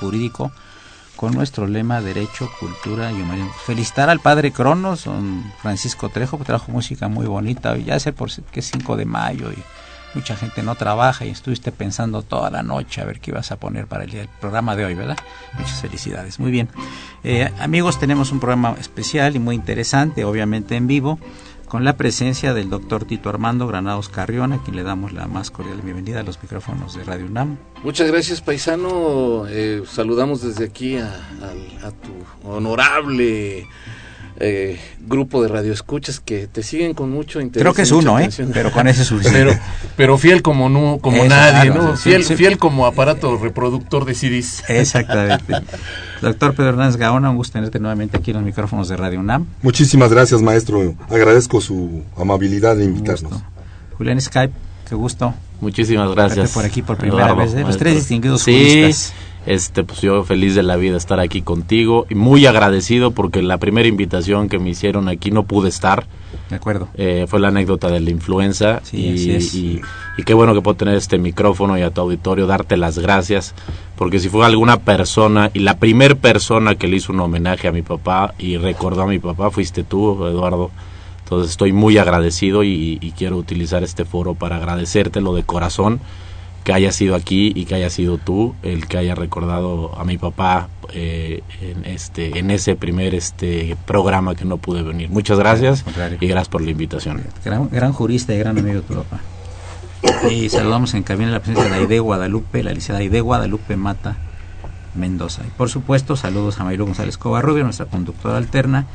Jurídico con nuestro lema Derecho, Cultura y Humanismo. Felicitar al padre Cronos, don Francisco Trejo, que trajo música muy bonita. Ya sé por que es 5 de mayo y mucha gente no trabaja y estuviste pensando toda la noche a ver qué ibas a poner para el, programa de hoy, ¿verdad? Muchas felicidades. Muy bien. Eh, amigos, tenemos un programa especial y muy interesante, obviamente en vivo con la presencia del doctor Tito Armando Granados Carrión, a quien le damos la más cordial bienvenida a los micrófonos de Radio UNAM. Muchas gracias, paisano. Eh, saludamos desde aquí a, tu honorable eh, grupo de radioescuchas que te siguen con mucho interés. Creo que es uno, ¿eh? Pero con ese suficiente. Pero, fiel como no, como nadie, ¿no? Fiel, fiel como aparato reproductor de CDs. Exactamente. Doctor Pedro Hernández Gaona, un gusto tenerte nuevamente aquí en los micrófonos de Radio UNAM. Muchísimas gracias, maestro. Agradezco su amabilidad de invitarnos. Julián Skype, qué gusto. Muchísimas gracias. por aquí por primera vez, ¿eh? los tres distinguidos sí, Este, pues yo feliz de la vida estar aquí contigo y muy agradecido porque la primera invitación que me hicieron aquí no pude estar. De acuerdo. Eh, fue la anécdota de la influenza y, y, qué bueno que puedo tener este micrófono y a tu auditorio darte las gracias porque si fue alguna persona y la primer persona que le hizo un homenaje a mi papá y recordó a mi papá fuiste tú, Eduardo. Entonces estoy muy agradecido y, quiero utilizar este foro para agradecértelo de corazón que haya sido aquí y que haya sido tú el que haya recordado a mi papá eh, en este en ese primer este programa que no pude venir. Muchas gracias y gracias por la invitación. Gran, gran jurista y gran amigo de tu papá. Y saludamos en cabina la presencia de Aide Guadalupe, la licenciada Aide Guadalupe Mata Mendoza. Y por supuesto, saludos a Mayro González Covarrubio, nuestra conductora alterna,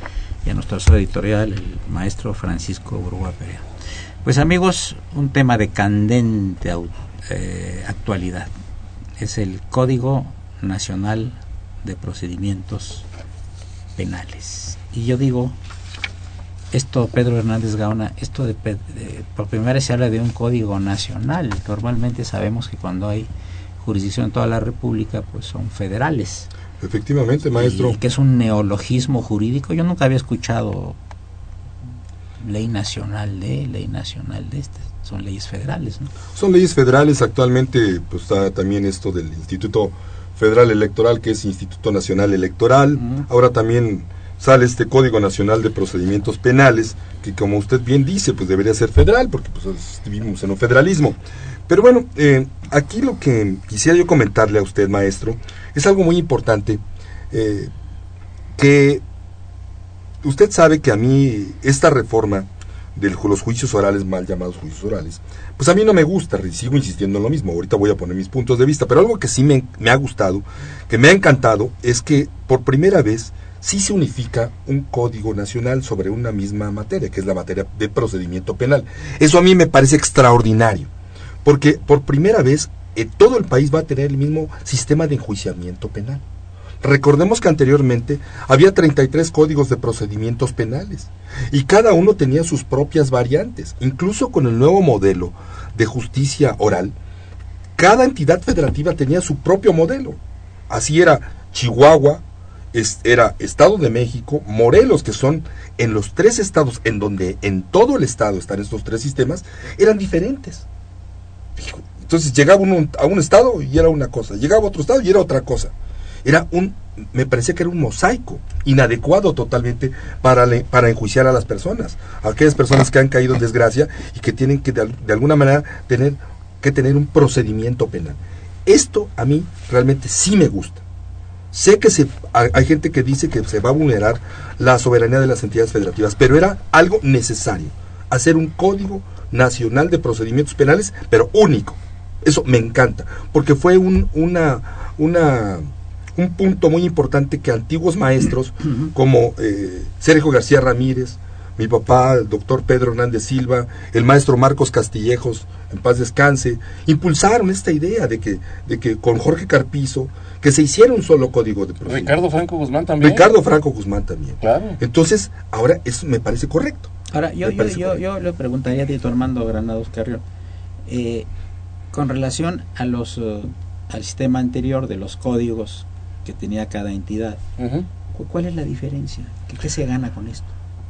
y a nuestro editorial, el maestro Francisco Burgua Perea. Pues amigos, un tema de candente eh, actualidad es el Código Nacional de Procedimientos Penales. Y yo digo, esto, Pedro Hernández Gaona, esto de, por primera vez se habla de un código nacional. Normalmente sabemos que cuando hay jurisdicción en toda la República, pues son federales. Efectivamente, maestro. Y que es un neologismo jurídico. Yo nunca había escuchado ley nacional de, ley nacional de este. Son leyes federales, ¿no? Son leyes federales. Actualmente, pues está también esto del Instituto Federal Electoral, que es Instituto Nacional Electoral. Ahora también sale este Código Nacional de Procedimientos Penales, que como usted bien dice, pues debería ser federal, porque pues vivimos en un federalismo. Pero bueno, eh, aquí lo que quisiera yo comentarle a usted, maestro, es algo muy importante, eh, que usted sabe que a mí esta reforma de los juicios orales, mal llamados juicios orales, pues a mí no me gusta, sigo insistiendo en lo mismo, ahorita voy a poner mis puntos de vista, pero algo que sí me, ha gustado, que me ha encantado, es que por primera vez sí se unifica un código nacional sobre una misma materia, que es la materia de procedimiento penal. Eso a mí me parece extraordinario, porque por primera vez eh, todo el país va a tener el mismo sistema de enjuiciamiento penal. Recordemos que anteriormente había 33 códigos de procedimientos penales y cada uno tenía sus propias variantes. Incluso con el nuevo modelo de justicia oral, cada entidad federativa tenía su propio modelo. Así era Chihuahua, era Estado de México, Morelos, que son en los tres estados, en donde en todo el estado están estos tres sistemas, eran diferentes. Entonces llegaba uno a un estado y era una cosa, llegaba a otro estado y era otra cosa. Era un, me parecía que era un mosaico, inadecuado totalmente para, para enjuiciar a las personas, a aquellas personas que han caído en desgracia y que tienen que de, alguna manera tener que tener un procedimiento penal. Esto a mí realmente sí me gusta Sé que se, hay gente que dice que se va a vulnerar la soberanía de las entidades federativas, pero era algo necesario, hacer un código nacional de procedimientos penales, pero único. Eso me encanta, porque fue un, una, una, un punto muy importante que antiguos maestros como eh, Sergio García Ramírez, mi papá, el doctor Pedro Hernández Silva, el maestro Marcos Castillejos, en paz descanse, impulsaron esta idea de que, de que con Jorge Carpizo que se hiciera un solo código de procedimiento. Ricardo Franco Guzmán también. Ricardo Franco Guzmán también. Claro. Entonces, ahora eso me parece correcto. Ahora, yo, yo, yo, yo, le preguntaría a Tito Armando Granados Carrión, eh, con relación a los, eh, al sistema anterior de los códigos que tenía cada entidad, ¿cuál es la diferencia? ¿Qué, se gana con esto?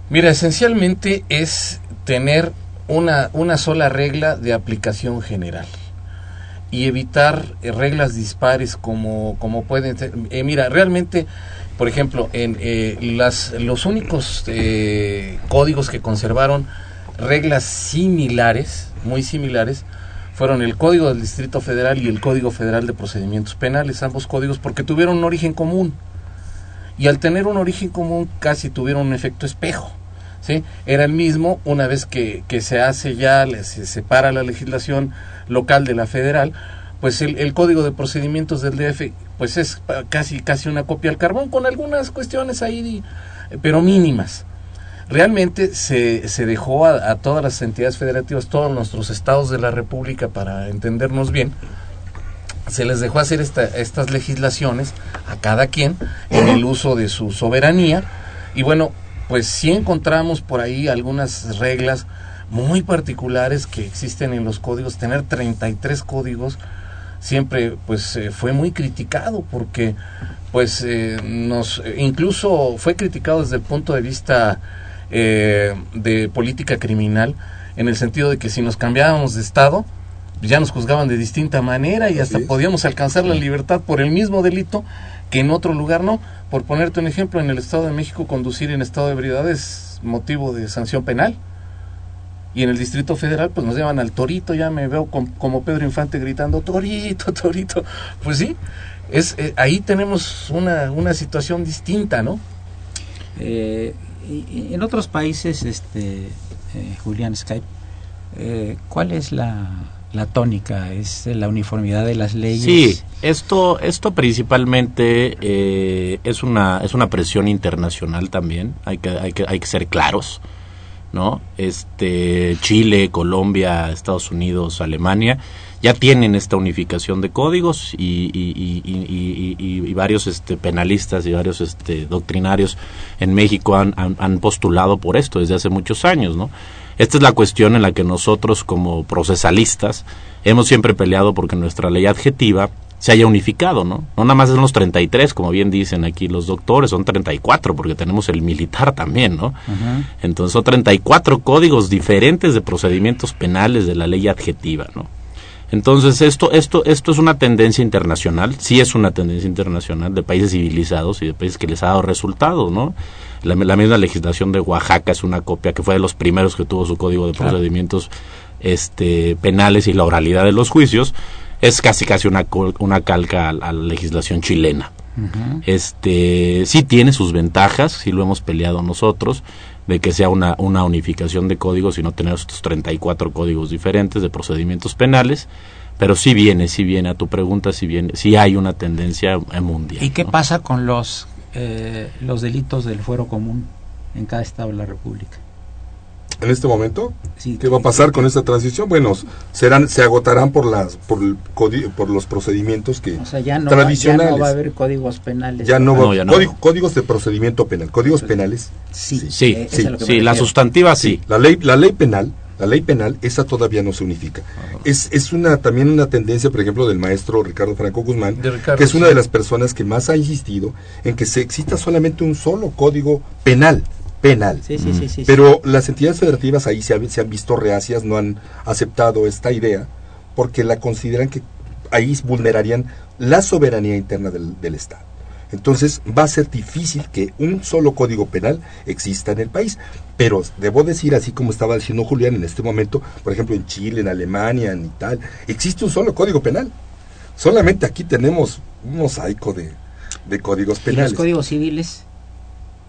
Mira, esencialmente es tener una, una sola regla de aplicación general y evitar eh, reglas dispares como, como pueden ser. Eh, mira, realmente, por ejemplo, en eh, las, los únicos códigos que conservaron reglas similares, muy similares, fueron el Código del Distrito Federal y el Código Federal de Procedimientos Penales, ambos códigos porque tuvieron un origen común. Y al tener un origen común casi tuvieron un efecto espejo. ¿sí? Era el mismo una vez que, que se hace ya, se separa la legislación local de la federal, pues el, código de procedimientos del DF pues es casi casi una copia al carbón con algunas cuestiones ahí pero mínimas realmente se, se dejó a, todas las entidades federativas todos nuestros estados de la república para entendernos bien se les dejó hacer esta, estas legislaciones a cada quien en el uso de su soberanía. Y bueno pues sí encontramos por ahí algunas reglas muy particulares que existen en los códigos, tener 33 códigos siempre pues eh, fue muy criticado porque pues eh, nos incluso fue criticado desde el punto de vista eh, de política criminal en el sentido de que si nos cambiábamos de estado ya nos juzgaban de distinta manera y hasta podíamos alcanzar la libertad por el mismo delito que en otro lugar no. Por ponerte un ejemplo, en el Estado de México conducir en estado de ebriedad es motivo de sanción penal y en el Distrito Federal pues nos llevan al torito, ya me veo como Pedro Infante gritando torito, torito. Pues sí, es eh, ahí tenemos una, una situación distinta, ¿no? Eh, en otros países, este eh, Julián Skype, ¿cuál es la, la tónica? ¿Es la uniformidad de las leyes? Sí, esto, esto principalmente es, una, es una presión internacional también, hay que, hay que, hay que ser claros. ¿no? Este, Chile, Colombia, Estados Unidos, Alemania, ya tienen esta unificación de códigos y, y, varios este, penalistas y varios este, doctrinarios en México han, han, postulado por esto desde hace muchos años, ¿no? Esta es la cuestión en la que nosotros como procesalistas hemos siempre peleado porque nuestra ley adjetiva se haya unificado, ¿no? No nada más son los 33, como bien dicen aquí los doctores, son 34 porque tenemos el militar también, ¿no? Entonces son 34 códigos diferentes de procedimientos penales de la ley adjetiva, ¿no? Entonces esto esto esto es una tendencia internacional, sí es una tendencia internacional de países civilizados y de países que les ha dado resultados, ¿no? La, misma legislación de Oaxaca es una copia que fue de los primeros que tuvo su código de procedimientos este penales y la oralidad de los juicios es casi casi una, una calca a, la legislación chilena. este sí tiene sus ventajas, sí lo hemos peleado nosotros, de que sea una, una unificación de códigos y no tener estos 34 códigos diferentes de procedimientos penales, pero sí viene, sí viene a tu pregunta, sí viene, sí hay una tendencia mundial. ¿Y qué pasa con los eh, los delitos del fuero común en cada estado de la República? En este momento. ¿Qué va a pasar con esta transición? Bueno, serán, se agotarán por las, por, por los procedimientos que tradicionales. ya no va a haber códigos penales. Ya no, va, códigos de procedimiento penal, códigos penales. Sí, sí, sí, la sustantiva sí. La ley, la ley penal, la ley penal, esa todavía no se unifica. Es, es una también una tendencia, por ejemplo, del maestro Ricardo Franco Guzmán, que es una de las personas que más ha insistido en que se exista solamente un solo código penal penal. Pero las entidades federativas ahí se, han visto reacias, no han aceptado esta idea, porque la consideran que ahí vulnerarían la soberanía interna del, Estado. Entonces va a ser difícil que un solo código penal exista en el país. Pero debo decir, así como estaba diciendo Julián en este momento, por ejemplo en Chile, en Alemania, en Italia, existe un solo código penal. Solamente aquí tenemos un mosaico de, de códigos penales. ¿Y los códigos civiles?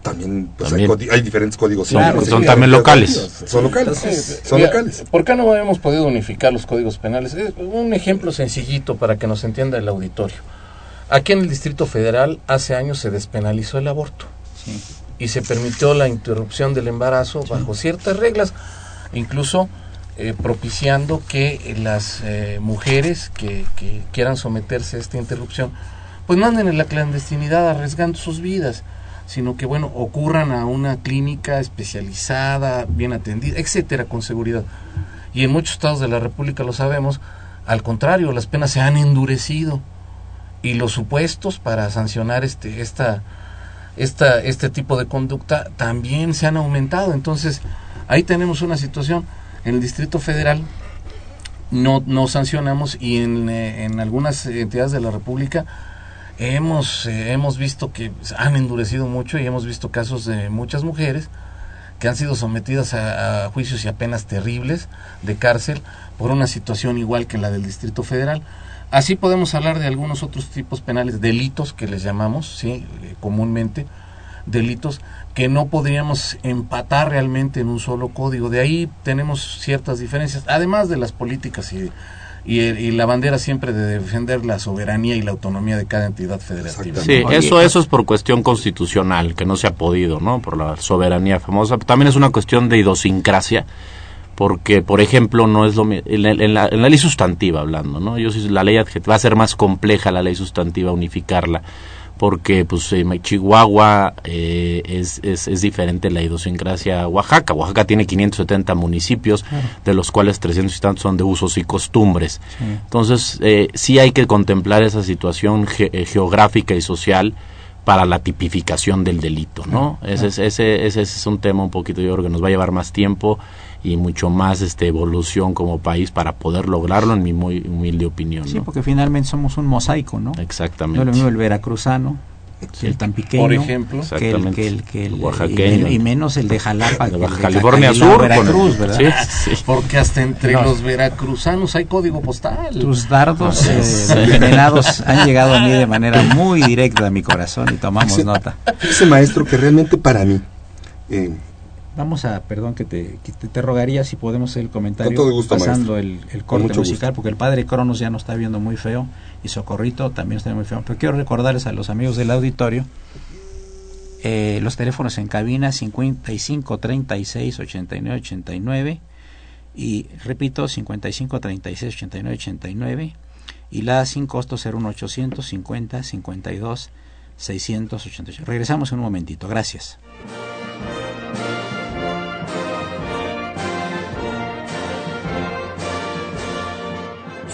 También, pues Hay, diferentes códigos. Son, también locales. Son locales. Son locales. ¿por qué no hemos podido unificar los códigos penales? un ejemplo sencillito para que nos entienda el auditorio. Aquí en el Distrito Federal hace años se despenalizó el aborto. Y se permitió la interrupción del embarazo bajo ciertas reglas incluso eh, propiciando que las eh, mujeres que, que quieran someterse a esta interrupción pues manden en la clandestinidad arriesgando sus vidas sino que bueno, ocurran a una clínica especializada, bien atendida, etcétera, con seguridad. Y en muchos estados de la República lo sabemos, al contrario, las penas se han endurecido y los supuestos para sancionar este esta esta este tipo de conducta también se han aumentado. Entonces, ahí tenemos una situación en el Distrito Federal no no sancionamos y en, eh, en algunas entidades de la República hemos, eh, hemos visto que han endurecido mucho y hemos visto casos de muchas mujeres que han sido sometidas a, juicios y a penas terribles de cárcel por una situación igual que la del Distrito Federal. Así podemos hablar de algunos otros tipos penales, delitos que les llamamos, sí, eh, comúnmente, delitos que no podríamos empatar realmente en un solo código. De ahí tenemos ciertas diferencias, además de las políticas y y, la bandera siempre de defender la soberanía y la autonomía de cada entidad federativa. Sí, eso, eso es por cuestión constitucional, que no se ha podido, ¿no? Por la soberanía famosa. También es una cuestión de idiosincrasia, porque, por ejemplo, no es lo en la, en la ley sustantiva hablando, ¿no? Yo la ley va a ser más compleja la ley sustantiva unificarla porque pues eh, Chihuahua eh, es, es, es, diferente la idiosincrasia a Oaxaca. Oaxaca tiene 570 municipios, de los cuales 300 y tantos son de usos y costumbres. Entonces, eh, sí hay que contemplar esa situación eh, geográfica y social para la tipificación del delito, ¿no? Ese, ese, ese, ese es un tema un poquito, yo creo que nos va a llevar más tiempo y mucho más este evolución como país para poder lograrlo en mi muy humilde opinión. Sí, porque finalmente somos un mosaico, ¿no? Exactamente. No lo mismo el veracruzano, el tan pequeño, por ejemplo, que el, que el, que el oaxaqueño y, menos el de Jalapa, de Baja California Sur, Veracruz, ¿verdad? Sí, sí. Porque hasta entre los veracruzanos hay código postal. Tus dardos eh, envenenados han llegado a mí de manera muy directa a mi corazón y tomamos nota. Ese maestro que realmente para mí eh, Vamos a, perdón que te, te, rogaría si podemos hacer el comentario pasando el, el, corte musical, porque el padre Cronos ya nos está viendo muy feo y Socorrito también está muy feo. Pero quiero recordarles a los amigos del auditorio eh, los teléfonos en cabina 55 36 89 89 y repito 55 36 89 89 y la sin costo 01800 50 52 688. Regresamos en un momentito. Gracias.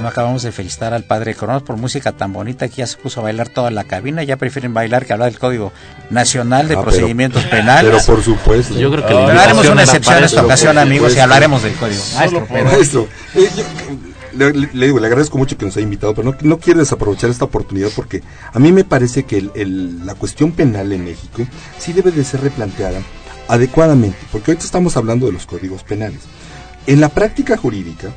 No acabamos de felicitar al padre Cronos por música tan bonita que ya se puso a bailar toda la cabina, ya prefieren bailar que hablar del Código Nacional de ah, Procedimientos Penales. Pero por supuesto. Yo creo que haremos una excepción en esta ocasión, amigos, y hablaremos del Código. Maestro, eh, le, digo, le agradezco mucho que nos haya invitado, pero no, no quiero desaprovechar esta oportunidad porque a mí me parece que la cuestión penal en México sí debe de ser replanteada adecuadamente, porque ahorita estamos hablando de los códigos penales. En la práctica jurídica,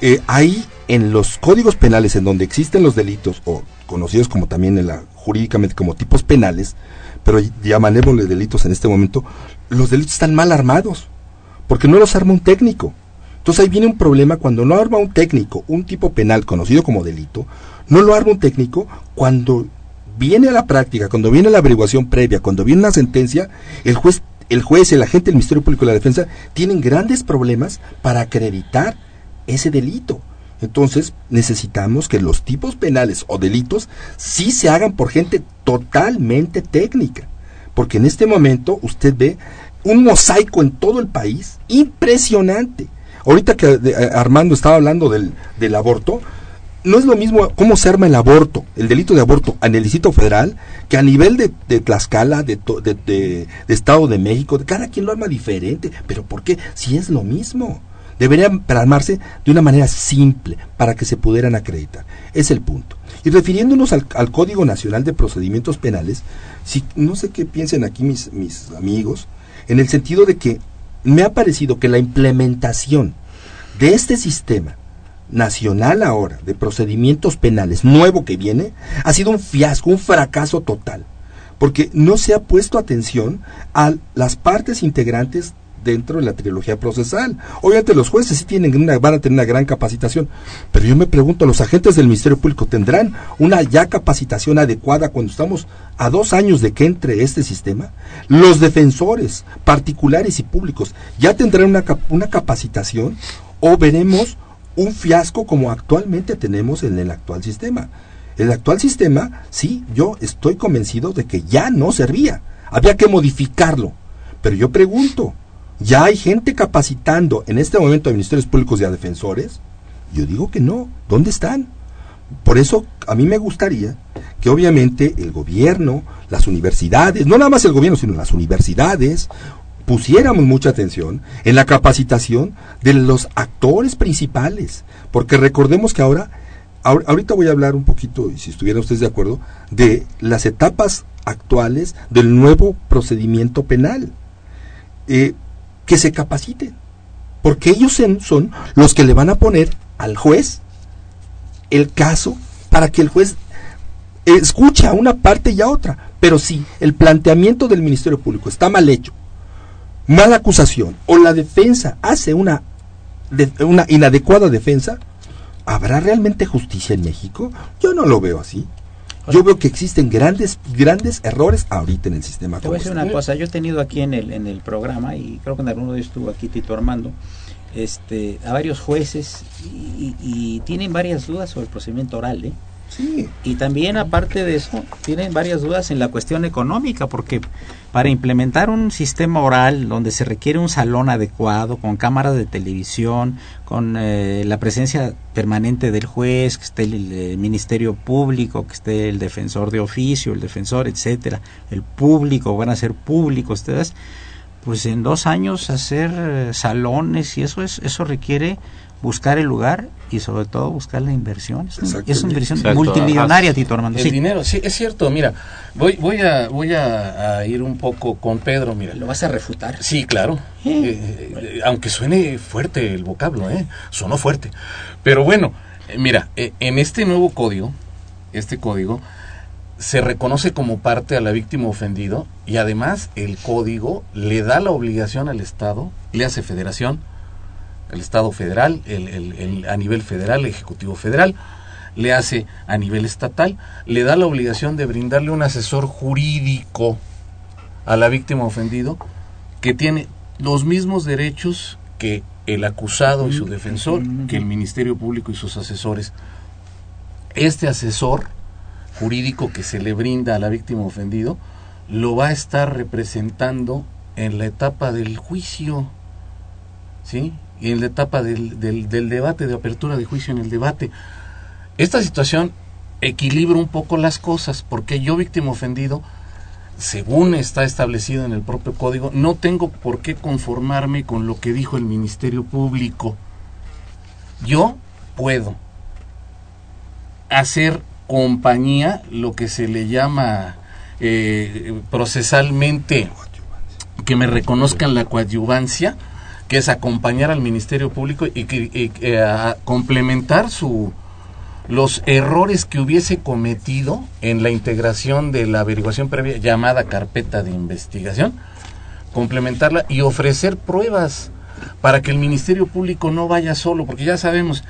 eh, hay en los códigos penales en donde existen los delitos, o conocidos como también en la jurídicamente como tipos penales, pero llamémosle delitos en este momento, los delitos están mal armados, porque no los arma un técnico. Entonces ahí viene un problema cuando no arma un técnico un tipo penal conocido como delito, no lo arma un técnico cuando viene a la práctica, cuando viene la averiguación previa, cuando viene una sentencia, el juez, el juez, el agente del Ministerio Público y la Defensa tienen grandes problemas para acreditar ese delito. Entonces necesitamos que los tipos penales o delitos sí se hagan por gente totalmente técnica. Porque en este momento usted ve un mosaico en todo el país impresionante. Ahorita que Armando estaba hablando del, del aborto, no es lo mismo cómo se arma el aborto, el delito de aborto en el Distrito Federal, que a nivel de, de Tlaxcala, de, de, de, Estado de México, cada quien lo arma diferente. ¿Pero por qué? Si es lo mismo deberían armarse de una manera simple para que se pudieran acreditar. Es el punto. Y refiriéndonos al, Código Nacional de Procedimientos Penales, si, no sé qué piensen aquí mis, mis amigos, en el sentido de que me ha parecido que la implementación de este sistema nacional ahora de procedimientos penales nuevo que viene ha sido un fiasco, un fracaso total, porque no se ha puesto atención a las partes integrantes dentro de la trilogía procesal. Obviamente los jueces sí tienen una, van a tener una gran capacitación, pero yo me pregunto, ¿los agentes del Ministerio Público tendrán una ya capacitación adecuada cuando estamos a dos años de que entre este sistema? ¿Los defensores particulares y públicos ya tendrán una, una capacitación o veremos un fiasco como actualmente tenemos en el actual sistema? El actual sistema, sí, yo estoy convencido de que ya no servía. Había que modificarlo. Pero yo pregunto, ¿Ya hay gente capacitando en este momento a ministerios públicos y a defensores? Yo digo que no. ¿Dónde están? Por eso a mí me gustaría que obviamente el gobierno, las universidades, no nada más el gobierno, sino las universidades, pusiéramos mucha atención en la capacitación de los actores principales. Porque recordemos que ahora, ahorita voy a hablar un poquito, y si estuvieran ustedes de acuerdo, de las etapas actuales del nuevo procedimiento penal. Eh, que se capaciten, porque ellos son los que le van a poner al juez el caso para que el juez escuche a una parte y a otra. Pero si el planteamiento del Ministerio Público está mal hecho, mala acusación, o la defensa hace una, una inadecuada defensa, ¿habrá realmente justicia en México? Yo no lo veo así. Yo veo que existen grandes grandes errores ahorita en el sistema. Te voy a decir una cosa, yo he tenido aquí en el en el programa y creo que en alguno de estuvo aquí Tito Armando, este, a varios jueces y, y tienen varias dudas sobre el procedimiento oral, ¿eh? Y también aparte de eso, tienen varias dudas en la cuestión económica, porque para implementar un sistema oral donde se requiere un salón adecuado, con cámaras de televisión, con eh, la presencia permanente del juez, que esté el, Ministerio Público, que esté el defensor de oficio, el defensor, etcétera, el público, van a ser públicos ustedes, pues en dos años hacer eh, salones y eso es, eso requiere buscar el lugar y sobre todo buscar la inversión. Es, una inversión multimillonaria, Tito Armando. El dinero, sí, es cierto. Mira, voy, voy, a, voy a, ir un poco con Pedro. Mira. ¿Lo vas a refutar? Sí, claro. Eh, eh, aunque suene fuerte el vocablo, ¿eh? Sonó fuerte. Pero bueno, eh, mira, en este nuevo código, este código, se reconoce como parte a la víctima ofendido y además el código le da la obligación al Estado, le hace federación, el Estado federal, el, a nivel federal, el Ejecutivo federal, le hace a nivel estatal, le da la obligación de brindarle un asesor jurídico a la víctima ofendido que tiene los mismos derechos que el acusado y su defensor, que el Ministerio Público y sus asesores. Este asesor jurídico que se le brinda a la víctima ofendido lo va a estar representando en la etapa del juicio, ¿sí? y en la etapa del, del, debate, de apertura de juicio en el debate. Esta situación equilibra un poco las cosas, porque yo, víctima ofendido, según está establecido en el propio código, no tengo por qué conformarme con lo que dijo el Ministerio Público. Yo puedo hacer compañía, lo que se le llama eh, procesalmente que me reconozcan la coadyuvancia, que es acompañar al Ministerio Público y, que, eh, complementar su, los errores que hubiese cometido en la integración de la averiguación previa llamada carpeta de investigación, complementarla y ofrecer pruebas para que el Ministerio Público no vaya solo, porque ya sabemos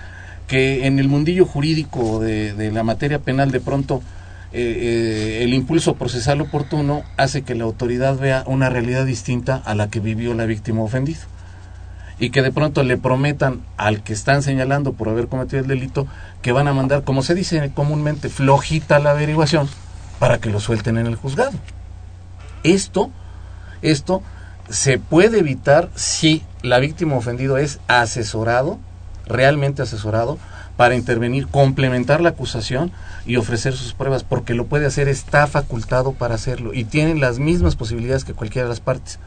que en el mundillo jurídico de, la materia penal de pronto eh, eh, el impulso procesal oportuno hace que la autoridad vea una realidad distinta a la que vivió la víctima ofendida y que de pronto le prometan al que están señalando por haber cometido el delito que van a mandar, como se dice comúnmente, flojita la averiguación para que lo suelten en el juzgado. Esto, esto se puede evitar si la víctima ofendido es asesorado, realmente asesorado, para intervenir, complementar la acusación y ofrecer sus pruebas, porque lo puede hacer, está facultado para hacerlo y tienen las mismas posibilidades que cualquiera de las partes.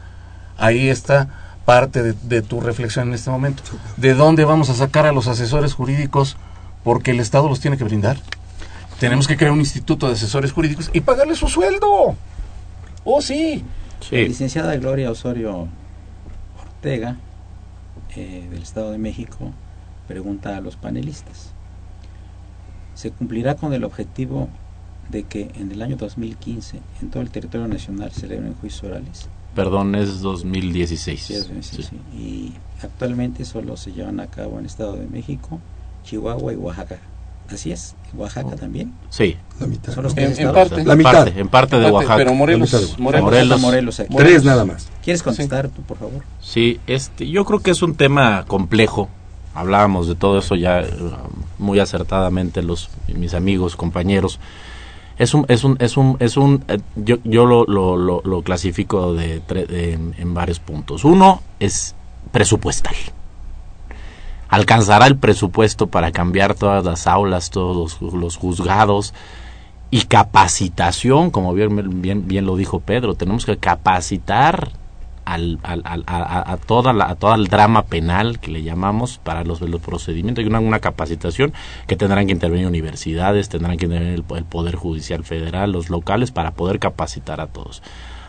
Ahí está parte de, tu reflexión en este momento. ¿De dónde vamos a sacar a los asesores jurídicos? Porque el Estado los tiene que brindar. Tenemos que crear un instituto de asesores jurídicos y pagarle su sueldo. Oh, sí. licenciada Gloria Osorio Ortega, eh, del Estado de México, pregunta a los panelistas. ¿Se cumplirá con el objetivo de que en el año 2015 en todo el territorio nacional se celebren juicios orales? Perdón, es 2016. Y actualmente solo se llevan a cabo en Estado de México, Chihuahua y Oaxaca. Así es, Oaxaca también. Sí, la mitad. en, parte, la mitad. en parte de Oaxaca. Pero Morelos, Morelos, Morelos, tres nada más. ¿Quieres contestar tú, por favor? Sí, este, yo creo que es un tema complejo. Hablábamos de todo eso ya uh, muy acertadamente los mis amigos, compañeros. Es un es un es un es un eh, yo, yo lo, lo, lo, clasifico de, en, varios puntos. Uno es presupuestal. Alcanzará el presupuesto para cambiar todas las aulas todos los, juzgados y capacitación como bien, bien bien lo dijo Pedro tenemos que capacitar al, al, a, toda la, a todo el drama penal que le llamamos para los, los procedimientos. Hay una, una, capacitación que tendrán que intervenir universidades, tendrán que intervenir el, Poder Judicial Federal, los locales, para poder capacitar a todos.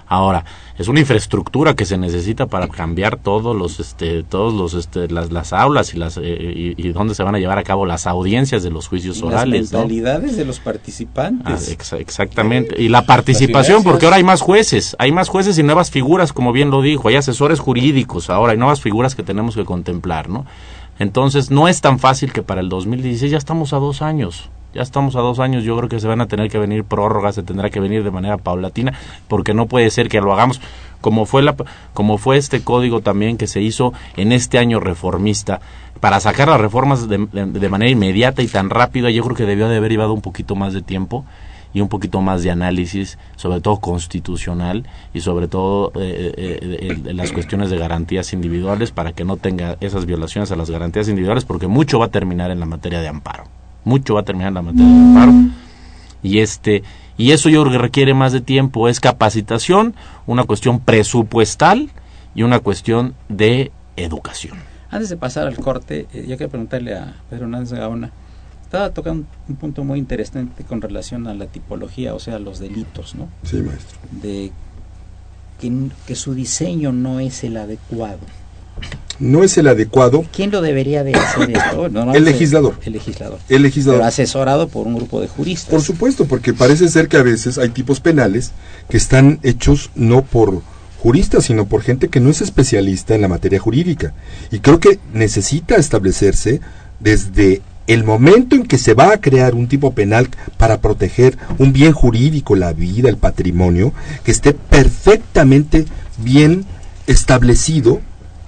Ahora, es una infraestructura que se necesita para cambiar todos los, este, todos los, este, las, las aulas y las, eh, y, dónde se van a llevar a cabo las audiencias de los juicios orales. Las mentalidades de los participantes. Ah, exactamente. Y la participación, porque ahora hay más jueces, hay más jueces y nuevas figuras, como bien lo dijo, hay asesores jurídicos, ahora hay nuevas figuras que tenemos que contemplar, ¿no? Entonces, no es tan fácil que para el 2016 ya estamos a dos años ya estamos a dos años, yo creo que se van a tener que venir prórrogas, se tendrá que venir de manera paulatina, porque no puede ser que lo hagamos como fue la, como fue este código también que se hizo en este año reformista para sacar las reformas de, manera inmediata y tan rápida. Yo creo que debió de haber llevado un poquito más de tiempo y un poquito más de análisis, sobre todo constitucional y sobre todo eh, eh, eh, las cuestiones de garantías individuales para que no tenga esas violaciones a las garantías individuales, porque mucho va a terminar en la materia de amparo mucho va a terminar la materia de amparo. Y este y eso yo creo que requiere más de tiempo, es capacitación, una cuestión presupuestal y una cuestión de educación. Antes de pasar al corte, eh, yo quiero preguntarle a Pedro Hernández Gaona, estaba tocando un punto muy interesante con relación a la tipología, o sea, los delitos, ¿no? Sí, maestro. De que, que su diseño no es el adecuado no es el adecuado. ¿Quién lo debería de hacer esto? el legislador. El legislador. El legislador. Pero asesorado por un grupo de juristas. Por supuesto, porque parece ser que a veces hay tipos penales que están hechos no por juristas, sino por gente que no es especialista en la materia jurídica. Y creo que necesita establecerse desde el momento en que se va a crear un tipo penal para proteger un bien jurídico, la vida, el patrimonio, que esté perfectamente bien establecido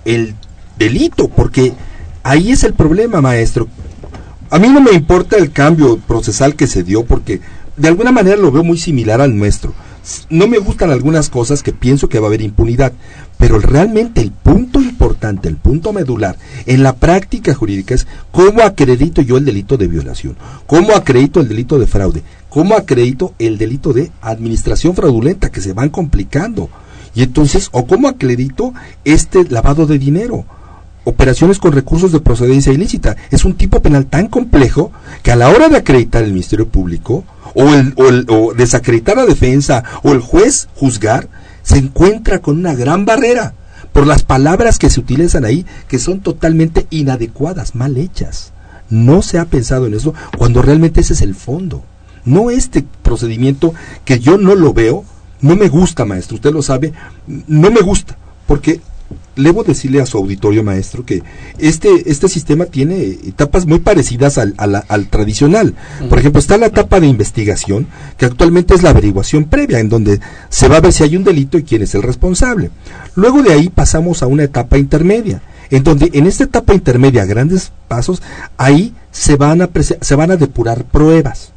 el delito, porque ahí es el problema, maestro. A mí no me importa el cambio procesal que se dio, porque de alguna manera lo veo muy similar al nuestro. No me gustan algunas cosas que pienso que va a haber impunidad, pero realmente el punto importante el punto medular en la práctica jurídica es cómo acredito yo el delito de violación, cómo acredito el delito de fraude, cómo acredito el delito de administración fraudulenta que se van complicando. Y entonces, o cómo acredito este lavado de dinero, operaciones con recursos de procedencia ilícita. Es un tipo penal tan complejo que a la hora de acreditar el Ministerio Público, o, el, o, desacreditar la defensa, o el juez juzgar, se encuentra con una gran barrera por las palabras que se utilizan ahí, que son totalmente inadecuadas, mal hechas. No se ha pensado en eso cuando realmente ese es el fondo. No este procedimiento que yo no lo veo, no me gusta, maestro, usted lo sabe, no me gusta, porque debo decirle a su auditorio maestro que este, este sistema tiene etapas muy parecidas al, al, tradicional. Por ejemplo, está la etapa de investigación, que actualmente es la averiguación previa, en donde se va a ver si hay un delito y quién es el responsable. Luego de ahí pasamos a una etapa intermedia, en donde en esta etapa intermedia, grandes pasos, ahí se van a, se van a depurar pruebas.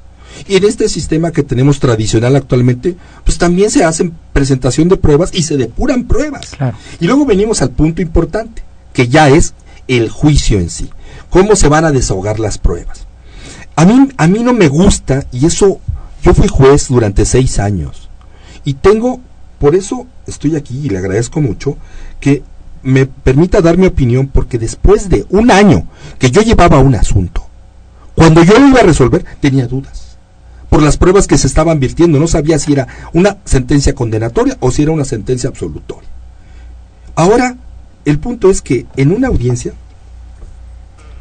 Y en este sistema que tenemos tradicional actualmente, pues también se hacen presentación de pruebas y se depuran pruebas. Y luego venimos al punto importante, que ya es el juicio en sí. ¿Cómo se van a desahogar las pruebas? A mí, a mí no me gusta, y eso, yo fui juez durante seis años. Y tengo, por eso estoy aquí y le agradezco mucho, que me permita dar mi opinión, porque después de un año que yo llevaba un asunto, cuando yo lo iba a resolver, tenía dudas por las pruebas que se estaban virtiendo. No sabía si era una sentencia condenatoria o si era una sentencia absolutoria. Ahora, el punto es que en una audiencia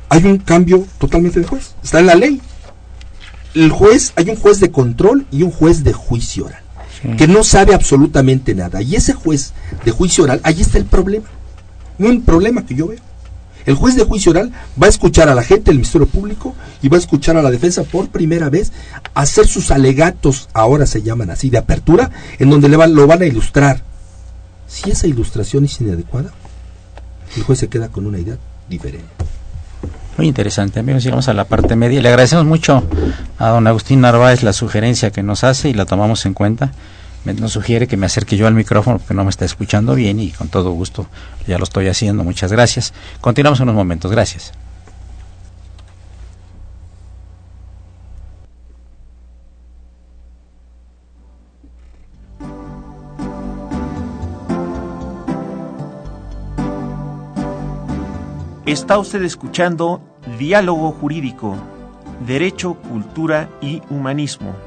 hay un cambio totalmente de juez. Está en la ley. El juez, hay un juez de control y un juez de juicio oral, que no sabe absolutamente nada. Y ese juez de juicio oral, ahí está el problema. Un problema que yo veo. El juez de juicio oral va a escuchar a la gente del Ministerio Público y va a escuchar a la defensa por primera vez hacer sus alegatos, ahora se llaman así, de apertura, en donde le lo van a ilustrar. Si esa ilustración es inadecuada, el juez se queda con una idea diferente. Muy interesante, amigos. Llegamos a la parte media. Le agradecemos mucho a don Agustín Narváez la sugerencia que nos hace y la tomamos en cuenta nos sugiere que me acerque yo al micrófono porque no me está escuchando bien y con todo gusto ya lo estoy haciendo. Muchas gracias. Continuamos en unos momentos. Gracias. Está usted escuchando Diálogo Jurídico, Derecho, Cultura y Humanismo.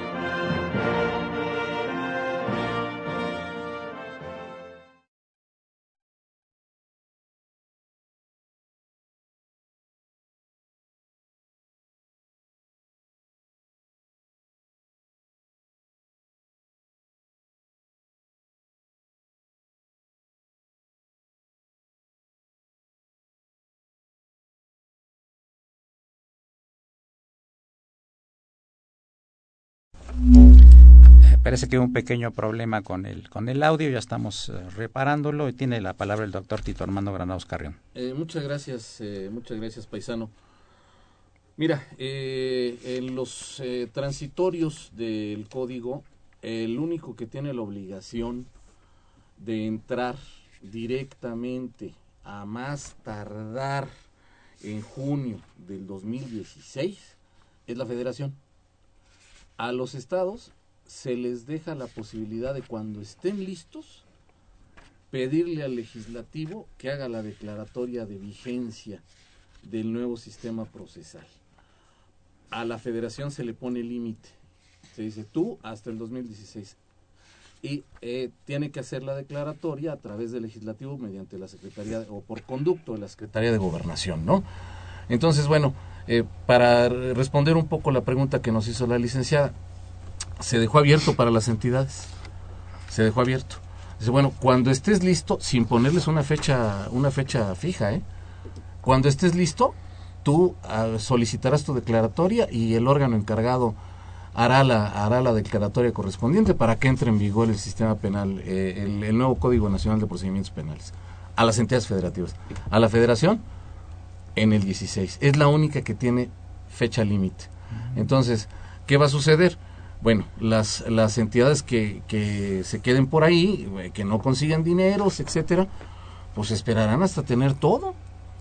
Parece que hay un pequeño problema con el, con el audio, ya estamos eh, reparándolo y tiene la palabra el doctor Tito Armando Granados Carrión. Eh, muchas gracias, eh, muchas gracias paisano. Mira, en los transitorios del código, el único que tiene la obligación de entrar directamente a más tardar en junio del 2016 es la federación. A los estados se les deja la posibilidad de cuando estén listos pedirle al legislativo que haga la declaratoria de vigencia del nuevo sistema procesal. A la federación se le pone límite. Se dice tú hasta el 2016. Y eh, tiene que hacer la declaratoria a través del legislativo mediante la Secretaría o por conducto de la Secretaría de Gobernación, ¿no? Entonces, bueno, eh, para responder un poco la pregunta que nos hizo la licenciada, se dejó abierto para las entidades. Se dejó abierto. Dice, bueno, cuando estés listo, sin ponerles una fecha, una fecha fija, ¿eh? Cuando estés listo, tú ah, solicitarás tu declaratoria y el órgano encargado hará la, hará la declaratoria correspondiente para que entre en vigor el sistema penal, eh, el, nuevo Código Nacional de Procedimientos Penales, a las entidades federativas. A la federación, en el 16. Es la única que tiene fecha límite. Entonces, ¿qué va a suceder? Bueno, las, las entidades que, que se queden por ahí, eh, que no consigan dineros, etcétera, pues esperarán hasta tener todo.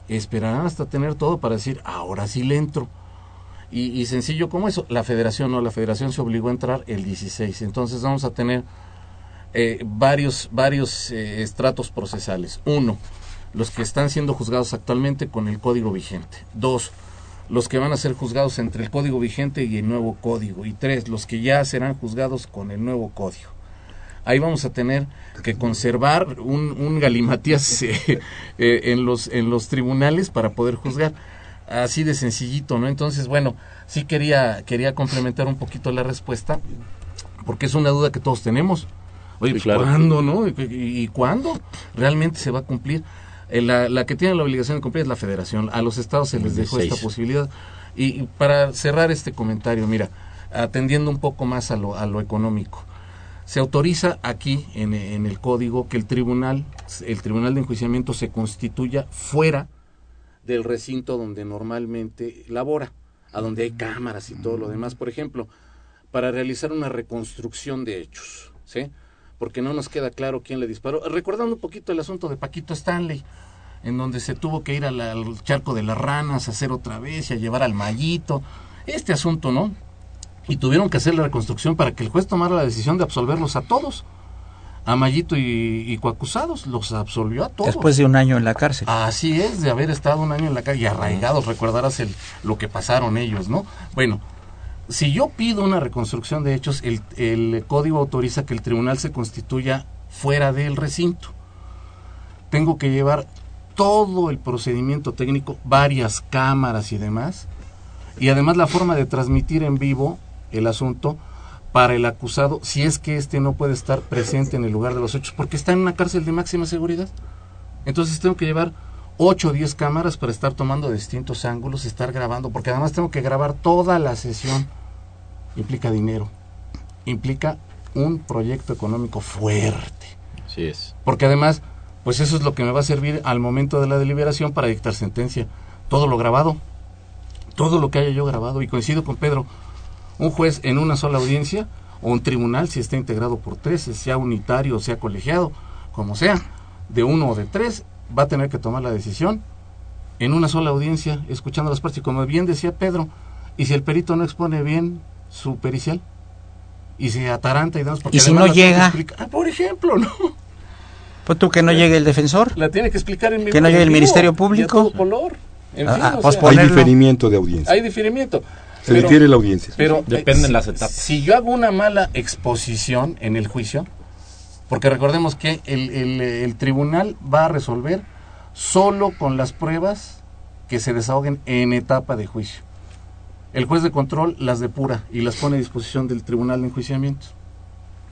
Esperarán hasta tener todo para decir, ahora sí le entro y, sencillo como eso, la federación no, la federación se obligó a entrar el 16. Entonces vamos a tener eh, varios, varios eh, estratos procesales. Uno, los que están siendo juzgados actualmente con el código vigente. Dos, los que van a ser juzgados entre el código vigente y el nuevo código. Y tres, los que ya serán juzgados con el nuevo código. Ahí vamos a tener que conservar un, un galimatías eh, en, los, en los tribunales para poder juzgar así de sencillito, ¿no? Entonces, bueno, sí quería, quería complementar un poquito la respuesta, porque es una duda que todos tenemos. Oye, pues, ¿cuándo, no? ¿Y, cuándo realmente se va a cumplir? Eh, la, la, que tiene la obligación de cumplir es la federación. A los estados se les dejó esta posibilidad. Y, para cerrar este comentario, mira, atendiendo un poco más a lo, a lo económico. Se autoriza aquí en, en el código que el tribunal, el tribunal de enjuiciamiento se constituya fuera del recinto donde normalmente labora, a donde hay cámaras y todo lo demás, por ejemplo, para realizar una reconstrucción de hechos, ¿sí? Porque no nos queda claro quién le disparó. Recordando un poquito el asunto de Paquito Stanley, en donde se tuvo que ir al, charco de las ranas a hacer otra vez y a llevar al mallito, este asunto, ¿no? Y tuvieron que hacer la reconstrucción para que el juez tomara la decisión de absolverlos a todos a Mayito y, y coacusados, los absolvió a todos. Después de un año en la cárcel. Así es, de haber estado un año en la cárcel y arraigados, recordarás el, lo que pasaron ellos, ¿no? Bueno, si yo pido una reconstrucción de hechos, el, código autoriza que el tribunal se constituya fuera del recinto. Tengo que llevar todo el procedimiento técnico, varias cámaras y demás, y además la forma de transmitir en vivo el asunto para el acusado si es que éste no puede estar presente en el lugar de los hechos porque está en una cárcel de máxima seguridad. Entonces tengo que llevar 8 o 10 cámaras para estar tomando distintos ángulos, estar grabando, porque además tengo que grabar toda la sesión. Implica dinero, implica un proyecto económico fuerte. Así es. Porque además, pues eso es lo que me va a servir al momento de la deliberación para dictar sentencia. Todo lo grabado, todo lo que haya yo grabado, y coincido con Pedro, un juez en una sola audiencia o un tribunal si está integrado por tres, sea unitario o sea colegiado, como sea, de uno o de tres, va a tener que tomar la decisión en una sola audiencia, escuchando las partes. Y como bien decía Pedro, y si el perito no expone bien su pericial, y se ataranta y demás, porque ¿Y si no llega, ah, por ejemplo, ¿no? Pues tú que no llegue el defensor, la tiene que explicar en que no llegue el Ministerio Público, color. Ah, ah, hay diferimiento de audiencia. Hay diferimiento. Se difiere la audiencia. Pero dependen eh, las etapas. Si yo hago una mala exposición en el juicio, porque recordemos que el, tribunal va a resolver solo con las pruebas que se desahoguen en etapa de juicio. El juez de control las depura y las pone a disposición del tribunal de enjuiciamiento.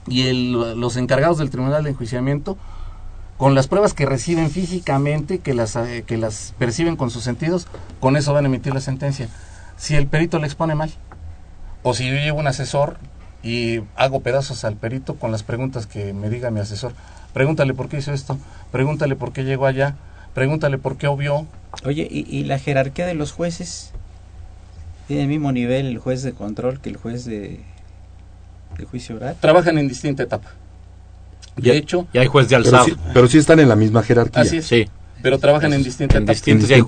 Y el, los encargados del tribunal de enjuiciamiento, con las pruebas que reciben físicamente, que las, eh, que las perciben con sus sentidos, con eso van a emitir la sentencia si el perito le expone mal. O si yo llevo un asesor y hago pedazos al perito con las preguntas que me diga mi asesor. Pregúntale por qué hizo esto, pregúntale por qué llegó allá, pregúntale por qué obvió. Oye, ¿y, la jerarquía de los jueces? ¿Tiene el mismo nivel el juez de control que el juez de, de juicio oral? Trabajan en distinta etapa. De hecho... Y hay juez de alzado. Pero sí, están en la misma jerarquía. Así es. Sí. Pero trabajan en distinta etapa.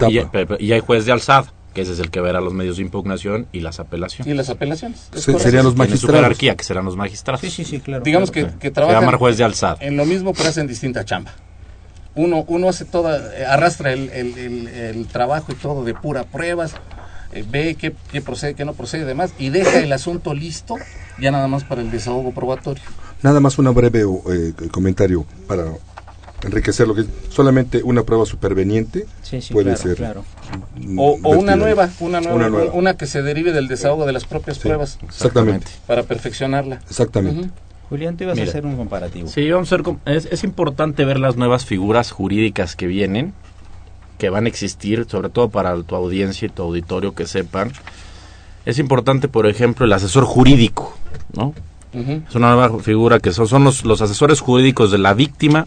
y, hay, y hay juez de alzado que ese es el que verá los medios de impugnación y las apelaciones. Y las apelaciones. serían los magistrados. jerarquía, que serán los magistrados. Sí, sí, sí, claro. Digamos que, que trabajan juez de alzada. en lo mismo, pero hacen distinta chamba. Uno, uno hace toda, arrastra el, el, el, trabajo y todo de pura pruebas, eh, ve qué, qué procede, qué no procede y demás, y deja el asunto listo ya nada más para el desahogo probatorio. Nada más un breve eh, comentario para enriquecer lo que solamente una prueba superveniente puede ser o, una nueva una nueva, una que se derive del desahogo de las propias pruebas. exactamente. Para perfeccionarla. Exactamente. Julián, tú ibas a hacer un comparativo. Sí, vamos a es, es importante ver las nuevas figuras jurídicas que vienen, que van a existir, sobre todo para tu audiencia y tu auditorio que sepan es importante, por ejemplo, el asesor jurídico, ¿no? Es una nueva figura que son, son los, los, asesores jurídicos de la víctima,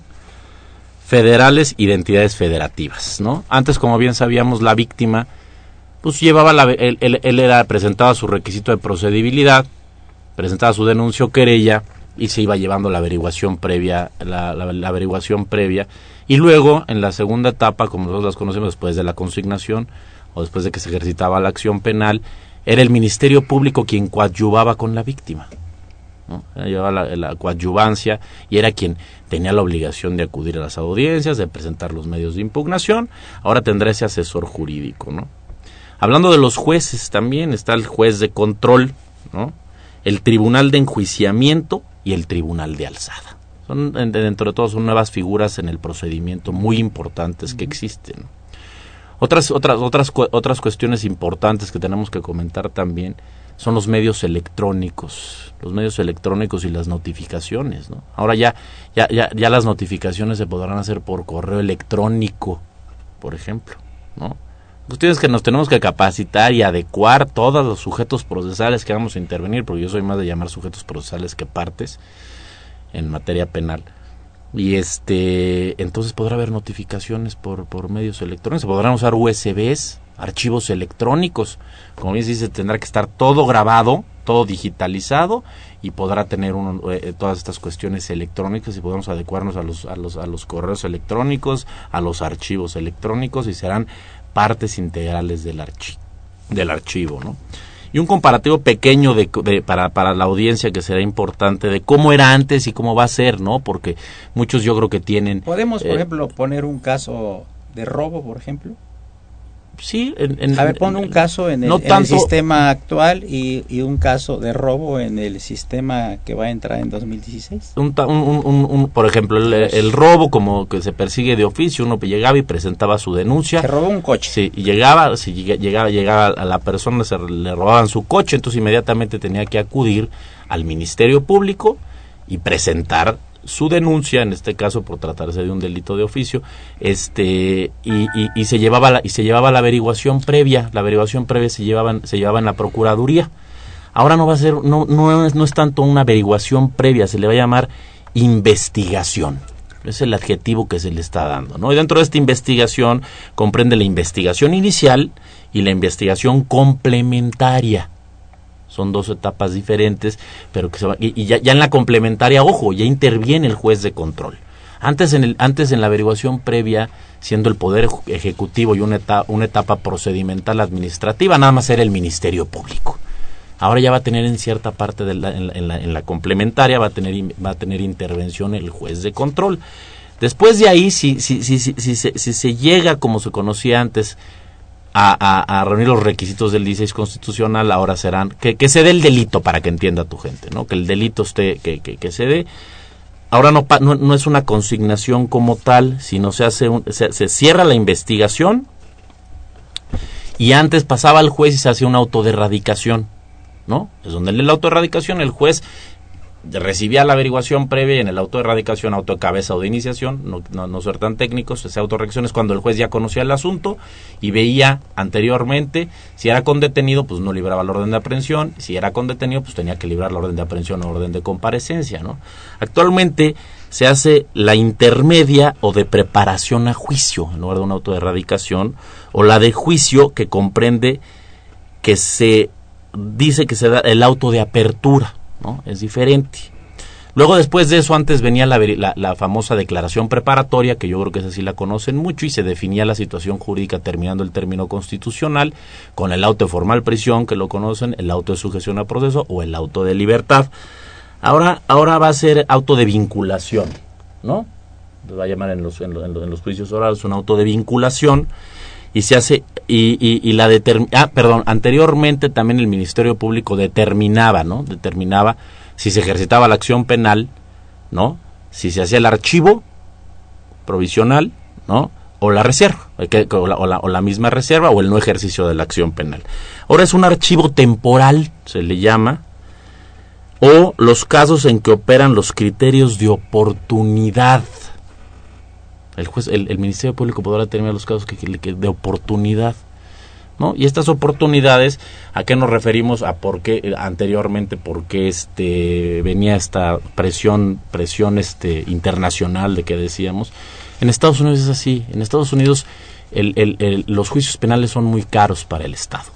federales y de entidades federativas, ¿no? Antes, como bien sabíamos, la víctima, pues llevaba la, él, él, era presentaba su requisito de procedibilidad, presentaba su denuncio querella y se iba llevando la averiguación previa, la, la, averiguación previa y luego en la segunda etapa, como nosotros las conocemos después de la consignación o después de que se ejercitaba la acción penal, era el Ministerio Público quien coadyuvaba con la víctima. ¿no? Llevaba la, la, coadyuvancia y era quien tenía la obligación de acudir a las audiencias, de presentar los medios de impugnación. Ahora tendrá ese asesor jurídico, ¿no? Hablando de los jueces también está el juez de control, ¿no? El tribunal de enjuiciamiento y el tribunal de alzada. Son dentro de todo son nuevas figuras en el procedimiento muy importantes que existen. Otras otras otras otras cuestiones importantes que tenemos que comentar también son los medios electrónicos, los medios electrónicos y las notificaciones, ¿no? Ahora ya, ya, ya, ya las notificaciones se podrán hacer por correo electrónico, por ejemplo, ¿no? Ustedes que nos tenemos que capacitar y adecuar todos los sujetos procesales que vamos a intervenir, porque yo soy más de llamar sujetos procesales que partes en materia penal. Y este, entonces podrá haber notificaciones por, por medios electrónicos, podrán usar USBs, archivos electrónicos. Como bien se dice, tendrá que estar todo grabado, todo digitalizado y podrá tener uno, eh, todas estas cuestiones electrónicas y podremos adecuarnos a los, a, los, a los correos electrónicos, a los archivos electrónicos y serán partes integrales del, archi del archivo. ¿no? Y un comparativo pequeño de, de, para, para la audiencia que será importante de cómo era antes y cómo va a ser, ¿no? Porque muchos yo creo que tienen... Podemos, por eh, ejemplo, poner un caso de robo, por ejemplo sí en, a ver pon un caso en el, no en el sistema actual y, y, un caso de robo en el sistema que va a entrar en 2016 un, un, un por ejemplo el, el, robo como que se persigue de oficio uno llegaba y presentaba su denuncia. Se robó un coche. Sí y llegaba si llegaba llegaba a la persona se le robaban su coche entonces inmediatamente tenía que acudir al ministerio público y presentar su denuncia, en este caso por tratarse de un delito de oficio, este y, se llevaba la, y se llevaba la averiguación previa, la averiguación previa se llevaban se llevaba en la procuraduría. Ahora no va a ser no no es, no es tanto una averiguación previa, se le va a llamar investigación. Es el adjetivo que se le está dando, ¿no? Y dentro de esta investigación comprende la investigación inicial y la investigación complementaria son dos etapas diferentes, pero que se va, y, ya, ya, en la complementaria, ojo, ya interviene el juez de control. Antes en, el, antes en la averiguación previa, siendo el Poder Ejecutivo y una etapa, una etapa procedimental administrativa, nada más era el Ministerio Público. Ahora ya va a tener en cierta parte de la, en la complementaria, va a tener, va a tener intervención el juez de control. Después de ahí, si, si, si, si, si, si, si se llega, como se conocía antes, a, reunir los requisitos del 16 constitucional, ahora serán que, se dé el delito para que entienda tu gente, ¿no? Que el delito esté, que, que, que se dé. Ahora no, no, es una consignación como tal, sino se hace un, se, cierra la investigación y antes pasaba al juez y se hacía un auto de erradicación, ¿no? Es donde en el auto de erradicación el juez recibía la averiguación previa en el auto de erradicación, auto de cabeza o de iniciación, no, no, no ser tan técnicos, ese auto de es cuando el juez ya conocía el asunto y veía anteriormente, si era con detenido, pues no libraba la orden de aprehensión, si era con detenido, pues tenía que librar la orden de aprehensión o orden de comparecencia, ¿no? Actualmente se hace la intermedia o de preparación a juicio, en lugar de un auto de erradicación, o la de juicio que comprende que se dice que se da el auto de apertura, ¿no? Es diferente. Luego después de eso, antes venía la, la, la, famosa declaración preparatoria, que yo creo que esa sí la conocen mucho, y se definía la situación jurídica terminando el término constitucional, con el auto de formal prisión, que lo conocen, el auto de sujeción a proceso o el auto de libertad. Ahora, ahora va a ser auto de vinculación, ¿no? Va a llamar en los, en los, en los juicios orales un auto de vinculación y se hace y, y, y la ah, perdón anteriormente también el ministerio público determinaba no determinaba si se ejercitaba la acción penal no si se hacía el archivo provisional no o la reserva o la, o la, o la misma reserva o el no ejercicio de la acción penal. Ahora es un archivo temporal se le llama o los casos en que operan los criterios de oportunidad el juez, el, el Ministerio Público podrá determinar los casos que, que, de oportunidad. ¿no? Y estas oportunidades, ¿a qué nos referimos? A por qué eh, anteriormente, por qué este, venía esta presión, presión este, internacional de que decíamos. En Estados Unidos es así. En Estados Unidos los juicios penales son muy caros para el Estado.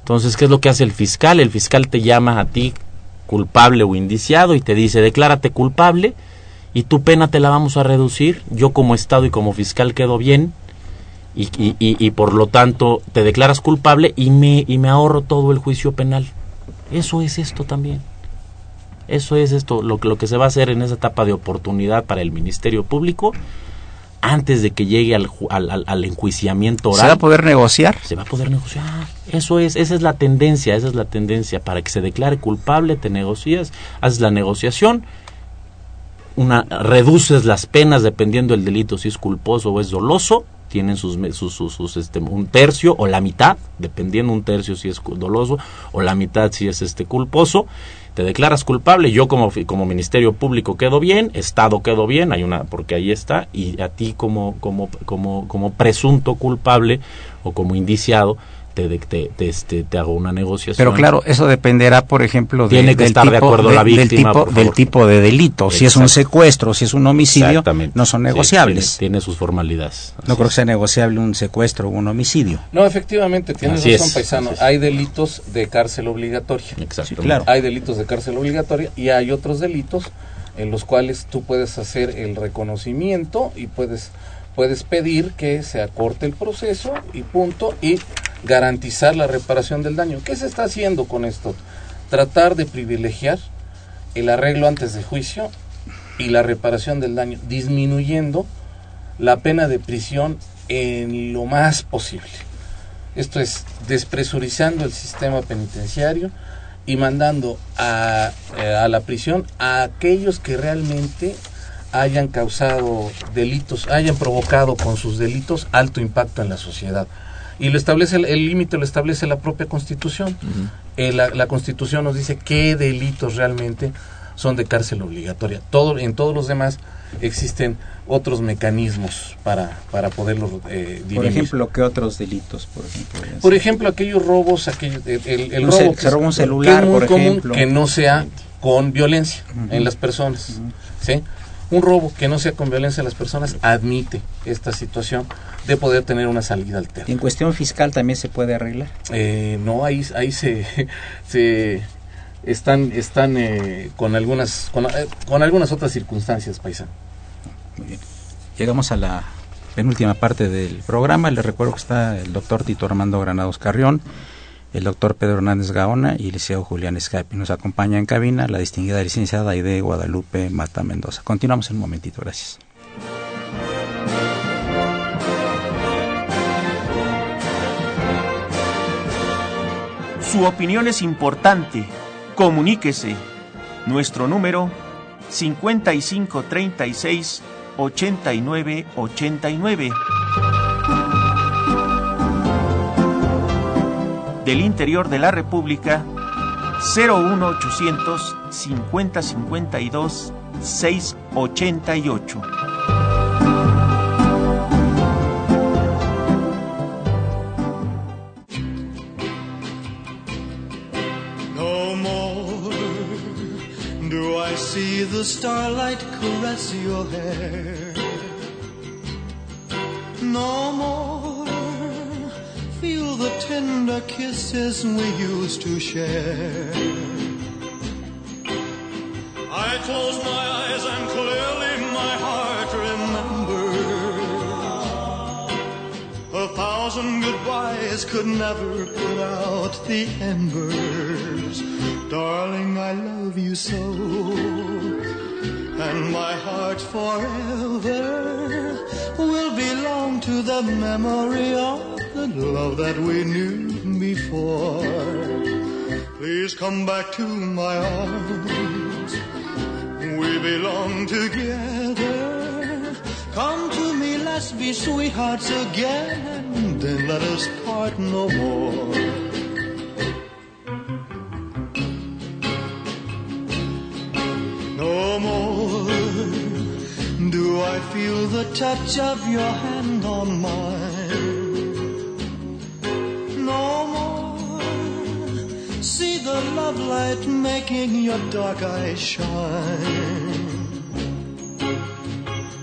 Entonces, ¿qué es lo que hace el fiscal? El fiscal te llama a ti culpable o indiciado y te dice, declárate culpable y tu pena te la vamos a reducir. Yo como Estado y como fiscal quedo bien y, y, y, por lo tanto te declaras culpable y me, y me ahorro todo el juicio penal. Eso es esto también. Eso es esto, lo, lo que se va a hacer en esa etapa de oportunidad para el Ministerio Público antes de que llegue al, al, al, enjuiciamiento oral. ¿Se va a poder negociar? Se va a poder negociar. Eso es, esa es la tendencia, esa es la tendencia. Para que se declare culpable, te negocias, haces la negociación una, reduces las penas dependiendo del delito, si es culposo o es doloso, tienen sus, sus, sus, este, un tercio o la mitad, dependiendo un tercio si es doloso o la mitad si es este culposo. Te declaras culpable, yo como, como Ministerio Público quedo bien, Estado quedo bien, hay una, porque ahí está, y a ti como, como, como, como presunto culpable o como indiciado, te, te, te, este, te hago una negociación. Pero claro, eso dependerá, por ejemplo, de, del, tipo, de acuerdo la víctima, del, tipo, del tipo de delito. Si es un secuestro, si es un homicidio, no son negociables. tiene, sus formalidades. no creo que sea negociable un secuestro o un homicidio. No, efectivamente, tienes razón, paisano. Hay delitos de cárcel obligatoria. Exacto. claro. Hay delitos de cárcel obligatoria y hay otros delitos en los cuales tú puedes hacer el reconocimiento y puedes puedes pedir que se acorte el proceso y punto y garantizar la reparación del daño. ¿Qué se está haciendo con esto? Tratar de privilegiar el arreglo antes de juicio y la reparación del daño, disminuyendo la pena de prisión en lo más posible. Esto es despresurizando el sistema penitenciario y mandando a, eh, a la prisión a aquellos que realmente hayan causado delitos, hayan provocado con sus delitos alto impacto en la sociedad. Y lo establece el límite lo establece la propia constitución. Eh, la, constitución nos dice qué delitos realmente son de cárcel obligatoria. Todo en todos los demás existen otros mecanismos para para poderlos eh, por ejemplo qué otros delitos por ejemplo por ejemplo aquellos robos aquellos el, el, robo se, roba un celular que es muy por común ejemplo. que no sea con violencia en las personas sí un robo que no sea con violencia a las personas admite esta situación de poder tener una salida alterna. ¿Y en cuestión fiscal también se puede arreglar? Eh, no, ahí, ahí se, se están, están eh, con, algunas, con, eh, con, algunas otras circunstancias, paisano. Muy bien. Llegamos a la penúltima parte del programa. Les recuerdo que está el doctor Tito Armando Granados Carrión el doctor Pedro Hernández Gaona y el liceo Julián Escapi. Nos acompaña en cabina la distinguida licenciada Aide Guadalupe Mata Mendoza. Continuamos en un momentito, gracias. Su opinión es importante. Comuníquese. Nuestro número 5536 8989. Del interior de la República 01800 5052 688. No more do I see the starlight caress your hair. No more tender kisses we used to share. I close my eyes and clearly my heart remembers. A thousand goodbyes could never put out the embers. Darling, I love you so. And my heart forever will belong to the memory of the love that we knew before. Please come back to my arms. We belong together. Come to me, let's be sweethearts again. Then let us part no more. No more do I feel the touch of your hand on mine. The love light making your dark eyes shine.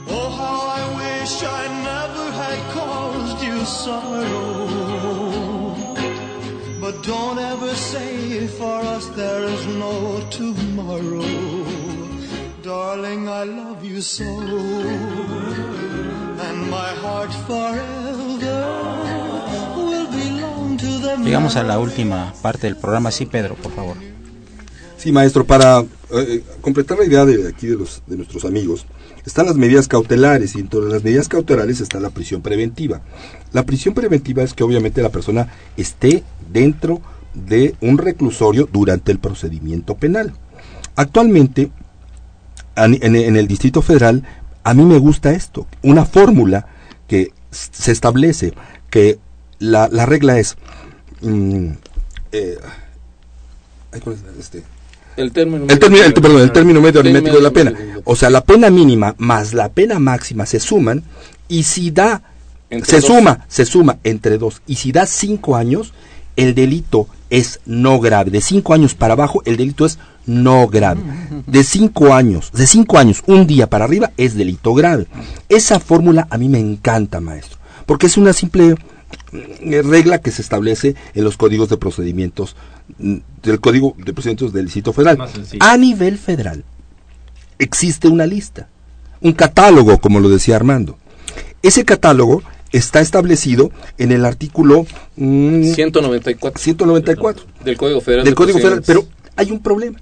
Oh, how I wish I never had caused you sorrow. But don't ever say for us there is no tomorrow. Darling, I love you so. And my heart forever Llegamos a la última parte del programa. Sí, Pedro, por favor. Sí, maestro, para eh, completar la idea de aquí de, los, de nuestros amigos, están las medidas cautelares y entre las medidas cautelares está la prisión preventiva. La prisión preventiva es que obviamente la persona esté dentro de un reclusorio durante el procedimiento penal. Actualmente, en, en el Distrito Federal, a mí me gusta esto, una fórmula que se establece que la, la regla es... Mm, eh, este, el término, el término, el, perdón, el término medio aritmético de la pena. O sea, la pena mínima más la pena máxima se suman y si da, entre se dos. suma, se suma entre dos. Y si da cinco años, el delito es no grave. De cinco años para abajo, el delito es no grave. De cinco años, de cinco años, un día para arriba, es delito grave. Esa fórmula a mí me encanta, maestro, porque es una simple regla que se establece en los códigos de procedimientos del Código de Procedimientos del Distrito Federal. A nivel federal existe una lista, un catálogo, como lo decía Armando. Ese catálogo está establecido en el artículo mmm, 194, 194 del Código Federal. Del Código Federal, pero hay un problema.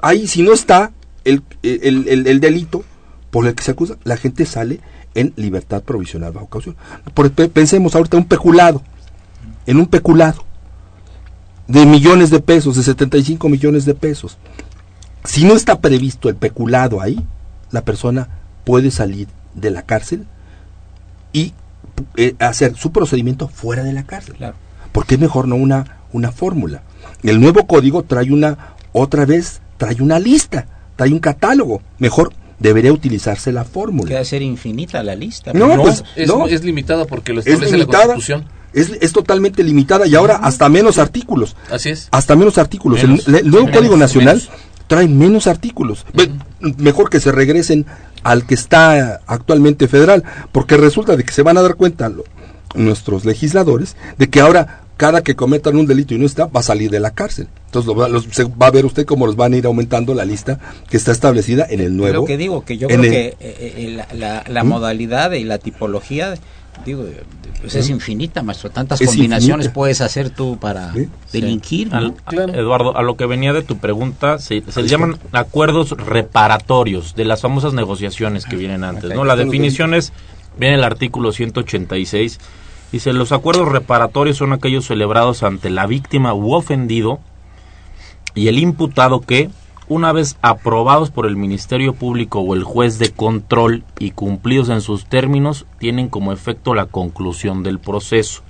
Ahí, si no está el, el, el, el delito por el que se acusa, la gente sale en libertad provisional bajo caución. Por, pensemos ahorita un peculado, en un peculado de millones de pesos, de 75 millones de pesos. Si no está previsto el peculado ahí, la persona puede salir de la cárcel y eh, hacer su procedimiento fuera de la cárcel. Claro. Porque es mejor no una, una fórmula. El nuevo código trae una, otra vez, trae una lista, trae un catálogo. Mejor debería utilizarse la fórmula. Queda ser infinita la lista. No, no pues, es, no. es limitada porque lo establece es limitada, la Constitución. Es, es, totalmente limitada y ahora hasta menos artículos. Así es. Hasta menos artículos. Menos, el, el, nuevo menos, Código Nacional menos. trae menos artículos. Uh -huh. Mejor que se regresen al que está actualmente federal, porque resulta de que se van a dar cuenta lo, nuestros legisladores de que ahora cada que cometan un delito y no está, va a salir de la cárcel. Entonces lo va, los, se va a ver usted cómo los van a ir aumentando la lista que está establecida en el nuevo. Lo que digo, que yo creo el, que eh, la, la, la ¿Mm? modalidad y la tipología, digo, pues es infinita, maestro. Tantas Es combinaciones infinita. puedes hacer tú para Sí. delinquir. ¿no? Al- Eduardo, a lo que venía de tu pregunta, se, se llaman acuerdos reparatorios de las famosas negociaciones que vienen antes. ¿no? La definición es, viene el artículo 186, dice, los acuerdos reparatorios son aquellos celebrados ante la víctima u ofendido y el imputado que, una vez aprobados por el Ministerio Público o el juez de control y cumplidos en sus términos, tienen como efecto la conclusión del proceso.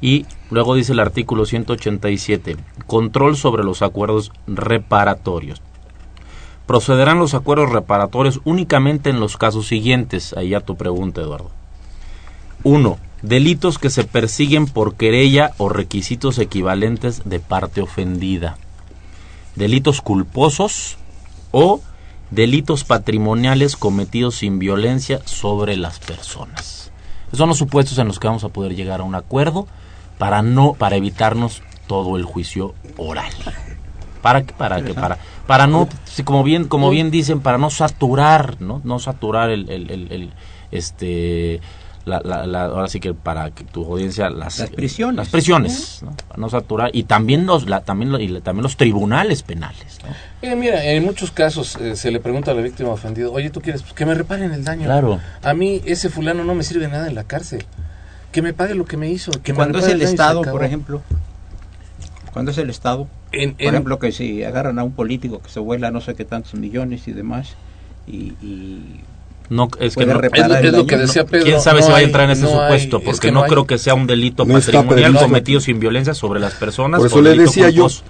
Y luego dice el artículo 187, control sobre los acuerdos reparatorios. Procederán los acuerdos reparatorios únicamente en los casos siguientes. Ahí a tu pregunta, Eduardo. 1. Delitos que se persiguen por querella o requisitos equivalentes de parte ofendida. Delitos culposos o delitos patrimoniales cometidos sin violencia sobre las personas. Esos son los supuestos en los que vamos a poder llegar a un acuerdo para no para evitarnos todo el juicio oral. Para que para que para para no como bien como bien dicen para no saturar, ¿no? No saturar el, el, este la, la, la, ahora sí que para que tu audiencia las, Las prisiones. las prisiones ¿no? Para no saturar y también los la, también lo- y la- también los tribunales penales ¿no? Eh, mira, en muchos casos eh, se le pregunta a la víctima ofendida, oye, ¿tú quieres pues, que me reparen el daño? Claro. A mí ese fulano no me sirve nada en la cárcel. Que me pague lo que me hizo. Que me Cuando es el Estado, por ejemplo, cuando es el Estado, En- por en- ejemplo, que si agarran a un político que se vuela no sé qué tantos millones y demás, y, y No, es que no, es, es lo que decía Pedro. ¿Quién sabe no si va a entrar en ese no hay- supuesto? es Porque que no, creo que sea un delito patrimonial cometido sin violencia sobre las personas. Por eso le decía yo, culposo.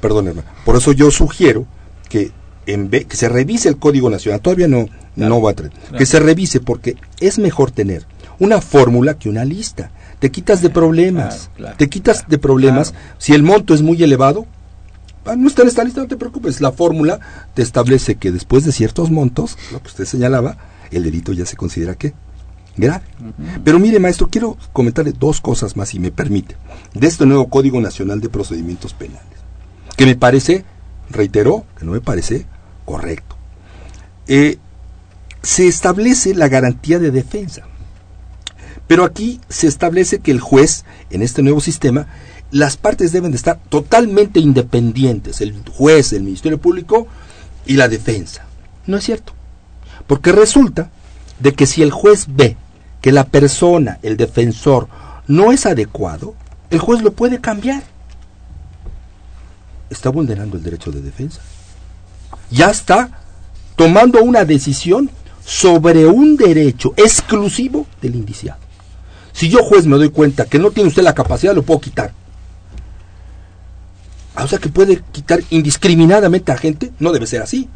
perdón hermano, por eso yo sugiero que en vez que se revise el Código Nacional, todavía no, no va a traer, que se revise porque es mejor tener una fórmula que una lista. Te quitas de problemas, Claro, claro, te quitas claro, de problemas. claro. Si el monto es muy elevado, Ah, no está en esta lista, no te preocupes. La fórmula te establece que después de ciertos montos, lo que usted señalaba, el delito ya se considera que grave. Pero mire, maestro, quiero comentarle dos cosas más, si me permite, de este nuevo Código Nacional de Procedimientos Penales, que me parece, reiteró, que no me parece correcto. Eh, se establece la garantía de defensa. Pero aquí se establece que el juez, en este nuevo sistema, las partes deben de estar totalmente independientes, el juez, el Ministerio Público y la defensa. No es cierto. Porque resulta de que si el juez ve que la persona, el defensor, no es adecuado, el juez lo puede cambiar. Está vulnerando el derecho de defensa. Ya está tomando una decisión sobre un derecho exclusivo del indiciado. Si yo juez me doy cuenta que no tiene usted la capacidad, lo puedo quitar. Ah, o sea que puede quitar indiscriminadamente a gente, no debe ser así.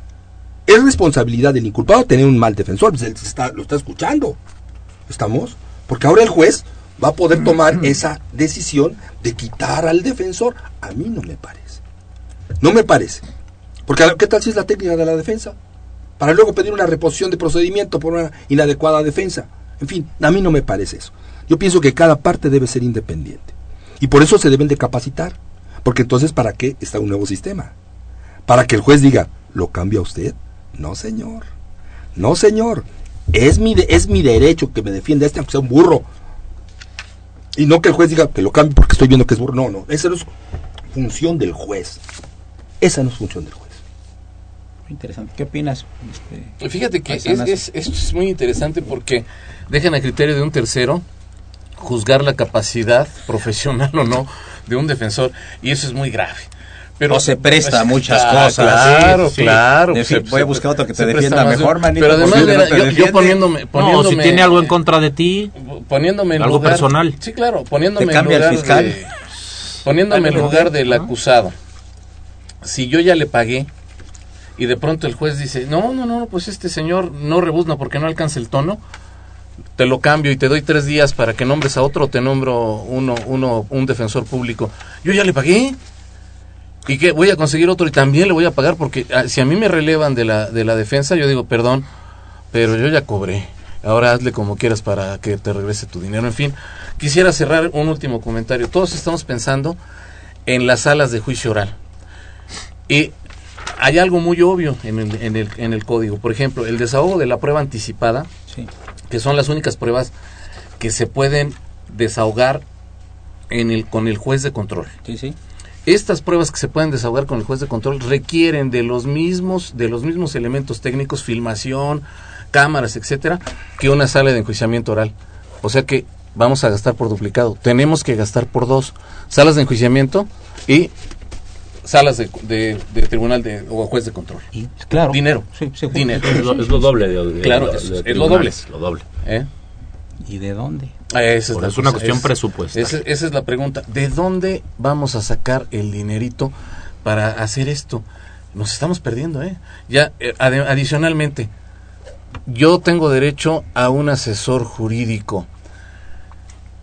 Es responsabilidad del inculpado tener un mal defensor, pues él está, lo está escuchando. ¿Estamos? Porque ahora el juez va a poder tomar esa decisión de quitar al defensor. A mí no me parece. No me parece. Porque ¿qué tal si es la técnica de la defensa? Para luego pedir una reposición de procedimiento por una inadecuada defensa. En fin, a mí no me parece eso. Yo pienso que cada parte debe ser independiente. Y por eso se deben de capacitar. Porque entonces, ¿para qué está un nuevo sistema? Para que el juez diga, ¿lo cambia usted? No, señor. No, señor. Es mi, es mi derecho que me defienda este, aunque sea un burro. Y no que el juez diga que lo cambie porque estoy viendo que es burro. No, no. Esa no es función del juez. Esa no es función del juez. Muy interesante. ¿Qué opinas? Este, Fíjate que es, es, esto es muy interesante porque dejan a criterio de un tercero juzgar la capacidad profesional o no de un defensor y eso es muy grave. Pero, se presta a muchas cosas. Claro, claro. voy a buscar otro que te defienda mejor, manito. Pero además, yo, poniéndome, poniéndome, si tiene algo en contra de ti, poniéndome en algo lugar, personal. Sí, claro, poniéndome ¿Te cambia en lugar el fiscal? De, poniéndome en lugar del acusado. Si yo ya le pagué y de pronto el juez dice, no, no, no, pues este señor no rebuzna porque no alcanza el tono, te lo cambio y te doy tres días para que nombres a otro, te nombro uno, uno, un defensor público. Yo ya le pagué. ¿Y que Voy a conseguir otro y también le voy a pagar porque ah, si a mí me relevan de la, de la defensa, yo digo, perdón, pero yo ya cobré. Ahora hazle como quieras para que te regrese tu dinero. En fin, quisiera cerrar un último comentario. Todos estamos pensando en las salas de juicio oral. Y hay algo muy obvio en el, en el, en el código. Por ejemplo, el desahogo de la prueba anticipada, Sí. que son las únicas pruebas que se pueden desahogar en el, con el juez de control. Sí, sí. Estas pruebas que se pueden desahogar con el juez de control requieren de los mismos, de los mismos elementos técnicos, filmación, cámaras, etcétera, que una sala de enjuiciamiento oral. O sea que vamos a gastar por duplicado. Tenemos que gastar por dos salas de enjuiciamiento y salas de, de- de tribunal de, o juez de control. Y, claro. Dinero. Sí, sí, Dinero. Es lo, es lo doble de, de- Claro, de- es- de es lo doble. Lo doble. ¿Eh? ¿Y de dónde? Ah, esa es una cuestión es- presupuestaria. Esa, esa es la pregunta. ¿De dónde vamos a sacar el dinerito para hacer esto? Nos estamos perdiendo, ¿eh? Ya, eh, adicionalmente, yo tengo derecho a un asesor jurídico.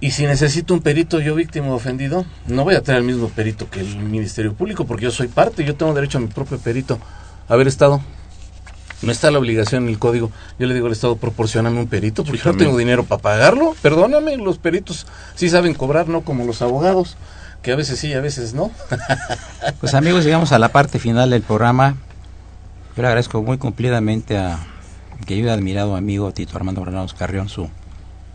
Y si necesito un perito, yo víctima o ofendido, no voy a tener el mismo perito que el Ministerio Público, porque yo soy parte, yo tengo derecho a mi propio perito. A ver, Estado, no está la obligación en el código. Yo le digo al Estado, proporcioname un perito, porque yo no tengo dinero para pagarlo. Perdóname, los peritos sí saben cobrar, no como los abogados, que a veces sí, a veces no. Pues amigos, llegamos a la parte final del programa. Yo le agradezco muy cumplidamente a mi querido admirado amigo Tito Armando Granados Carrión su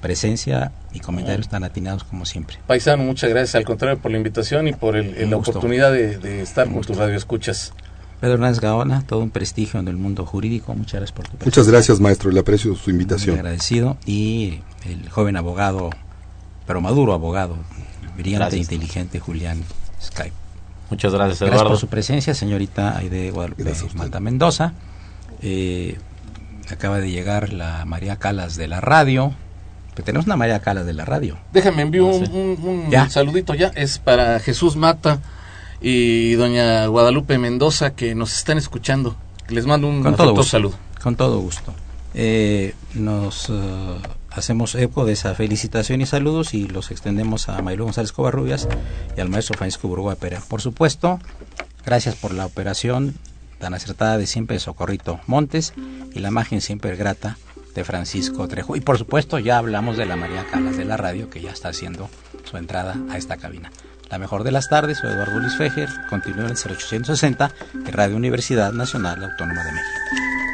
presencia y comentarios tan atinados como siempre. Paisano, muchas gracias al contrario por la invitación y por el, la oportunidad de, de estar con tus radioescuchas. Pedro Hernández Gaona, todo un prestigio en el mundo jurídico. Muchas gracias por tu presencia. Muchas gracias, maestro. Le aprecio su Muy invitación. agradecido. Y el joven abogado, pero maduro abogado, brillante e Gracias. inteligente Julián Skype. Muchas gracias, Gracias Eduardo. por su presencia, señorita Aide Guadalupe Gracias a usted. Mata Mendoza. Eh, acaba de llegar la María Calas de la radio. Pero tenemos una María Calas de la radio. Déjame envío No un, sé. un- un Ya. saludito ya. Es para Jesús Mata y doña Guadalupe Mendoza que nos están escuchando. Les mando un Con todo gusto. saludo. Con todo gusto. Eh, nos eh, hacemos eco de esa felicitación y saludos y los extendemos a Mailo González Covarrubias y al maestro Francisco Burgoa Pérez. Por supuesto, Gracias por la operación tan acertada de siempre de Socorrito Montes y la imagen siempre grata de Francisco Trejo. Y por supuesto ya hablamos de la María Calas de la radio que ya está haciendo su entrada a esta cabina. La mejor de las tardes, soy Eduardo Luis Fejer, continúa en el 0860 de Radio Universidad Nacional Autónoma de México.